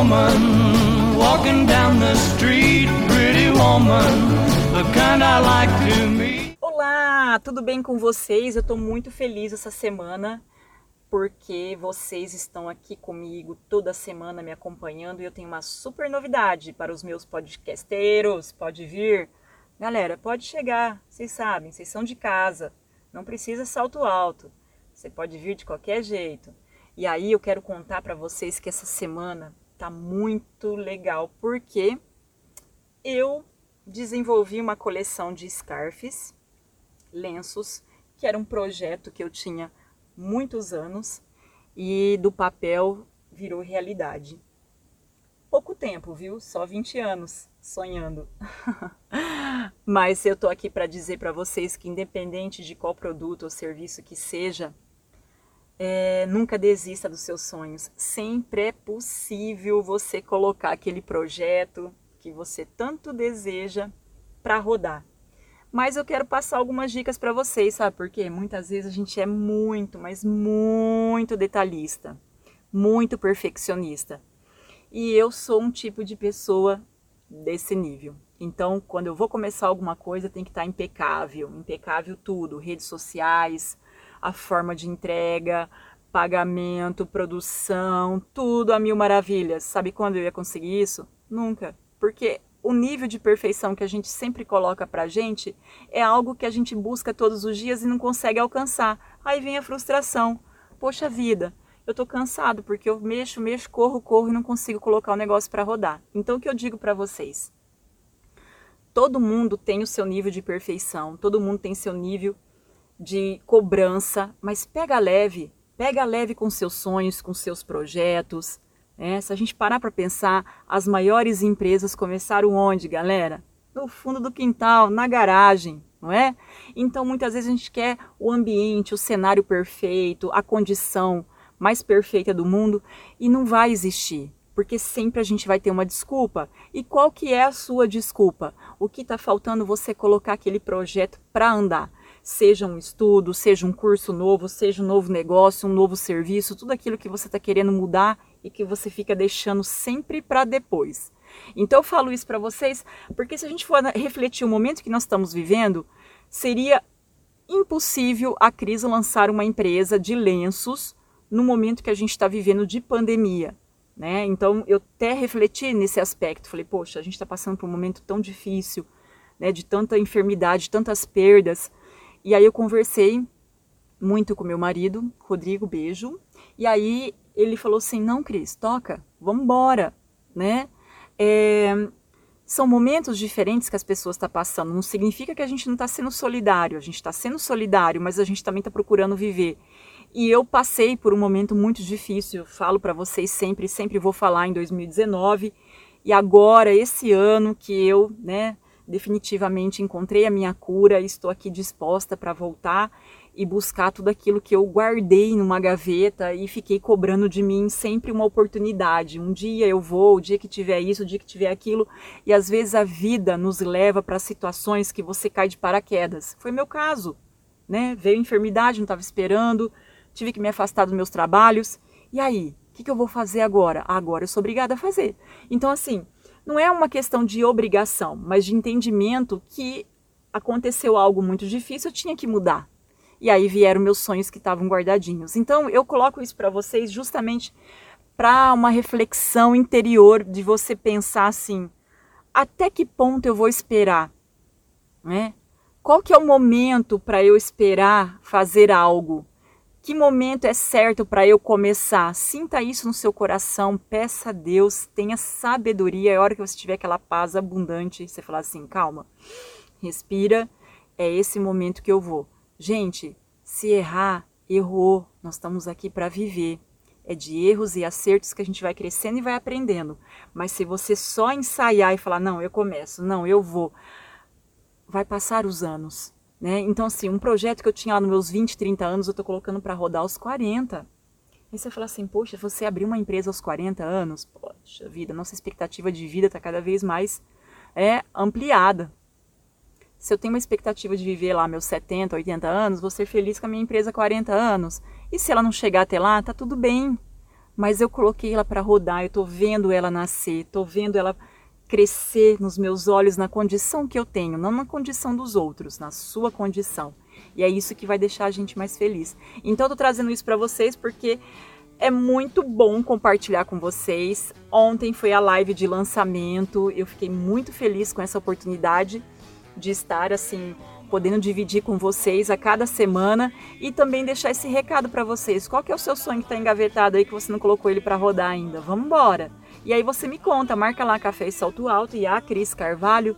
woman walking down the street, pretty woman, the kind I like to meet. Olá, tudo bem com vocês? Eu tô muito feliz essa semana porque vocês estão aqui comigo toda semana me acompanhando e eu tenho uma super novidade para os meus podcasteiros. Pode vir. Galera, pode chegar. Vocês sabem, vocês são de casa. Não precisa salto alto. Você pode vir de qualquer jeito. E aí eu quero contar para vocês que essa semana tá muito legal porque eu desenvolvi uma coleção de scarfs, lenços, que era um projeto que eu tinha muitos anos e do papel virou realidade. Pouco tempo, viu? Só 20 anos sonhando. Mas eu tô aqui para dizer para vocês que independente de qual produto ou serviço que seja, é, nunca desista dos seus sonhos. Sempre é possível você colocar aquele projeto que você tanto deseja para rodar. Mas eu quero passar algumas dicas para vocês, sabe por quê? Muitas vezes a gente é muito, mas muito detalhista, muito perfeccionista. E eu sou um tipo de pessoa desse nível. Então, quando eu vou começar alguma coisa, tem que estar tá impecável, impecável tudo, redes sociais, a forma de entrega, pagamento, produção, tudo a mil maravilhas. Sabe quando eu ia conseguir isso? Nunca. Porque o nível de perfeição que a gente sempre coloca pra gente é algo que a gente busca todos os dias e não consegue alcançar. Aí vem a frustração. Poxa vida, eu tô cansado porque eu mexo, mexo, corro, corro e não consigo colocar o negócio para rodar. Então o que eu digo para vocês? Todo mundo tem o seu nível de perfeição, todo mundo tem seu nível de cobrança, mas pega leve, pega leve com seus sonhos, com seus projetos, é, se a gente parar para pensar, as maiores empresas começaram onde, galera? No fundo do quintal, na garagem, não é? Então, muitas vezes a gente quer o ambiente, o cenário perfeito, a condição mais perfeita do mundo e não vai existir, porque sempre a gente vai ter uma desculpa. E qual que é a sua desculpa? O que está faltando você colocar aquele projeto para andar? Seja um estudo, seja um curso novo, seja um novo negócio, um novo serviço, tudo aquilo que você está querendo mudar e que você fica deixando sempre para depois. Então eu falo isso para vocês porque se a gente for refletir o momento que nós estamos vivendo, seria impossível a Cris lançar uma empresa de lenços no momento que a gente está vivendo de pandemia. Né? Então eu até refleti nesse aspecto, falei, poxa, a gente está passando por um momento tão difícil, né, de tanta enfermidade, tantas perdas. E aí eu conversei muito com meu marido, Rodrigo, beijo. E aí ele falou assim: não, Cris, toca, vamos embora, né? É, são momentos diferentes que as pessoas estão tá passando. Não significa que a gente não está sendo solidário, a gente está sendo solidário, mas a gente também está procurando viver. E eu passei por um momento muito difícil, falo para vocês sempre, sempre vou falar em 2019 e agora esse ano que eu, né, definitivamente encontrei a minha cura, estou aqui disposta para voltar e buscar tudo aquilo que eu guardei numa gaveta e fiquei cobrando de mim sempre uma oportunidade. Um dia eu vou, o dia que tiver isso, o dia que tiver aquilo, e às vezes a vida nos leva para situações que você cai de paraquedas. Foi meu caso, né? Veio enfermidade, não estava esperando, tive que me afastar dos meus trabalhos. E aí, o que, que eu vou fazer agora? Agora eu sou obrigada a fazer. Então, assim, não é uma questão de obrigação, mas de entendimento que aconteceu algo muito difícil, eu tinha que mudar. E aí vieram meus sonhos que estavam guardadinhos. Então eu coloco isso para vocês justamente para uma reflexão interior de você pensar assim: até que ponto eu vou esperar, né? Qual que é o momento para eu esperar fazer algo? Que momento é certo para eu começar? Sinta isso no seu coração, peça a Deus, tenha sabedoria. É hora que você tiver aquela paz abundante, você falar assim: calma, respira, é esse momento que eu vou. Gente, se errar, errou. Nós estamos aqui para viver. É de erros e acertos que a gente vai crescendo e vai aprendendo. Mas se você só ensaiar e falar, não, eu começo, não, eu vou, vai passar os anos. Né? Então, assim, um projeto que eu tinha lá nos meus 20, 30 anos, eu estou colocando para rodar aos 40. Aí você fala assim, poxa, você abriu uma empresa aos 40 anos, poxa vida, nossa expectativa de vida está cada vez mais é, ampliada se eu tenho uma expectativa de viver lá meus 70, 80 anos, vou ser feliz com a minha empresa 40 anos. E se ela não chegar até lá, tá tudo bem. mas eu coloquei ela para rodar, eu tô vendo ela nascer, tô vendo ela crescer nos meus olhos na condição que eu tenho, não na condição dos outros, na sua condição. E é isso que vai deixar a gente mais feliz. Então eu tô trazendo isso para vocês porque é muito bom compartilhar com vocês. Ontem foi a live de lançamento, eu fiquei muito feliz com essa oportunidade de estar assim podendo dividir com vocês a cada semana e também deixar esse recado para vocês. Qual que é o seu sonho que está engavetado aí que você não colocou ele para rodar ainda? Vamos embora. E aí você me conta, marca lá Café e Salto Alto e a Cris Carvalho,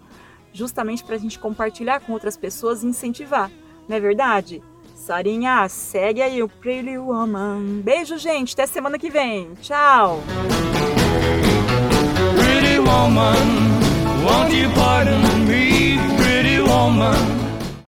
justamente para a gente compartilhar com outras pessoas e incentivar. Não é verdade? Sarinha, segue aí o Pretty Woman. Beijo, gente. Até semana que vem. Tchau. Pretty woman, won't you pardon me, pretty woman?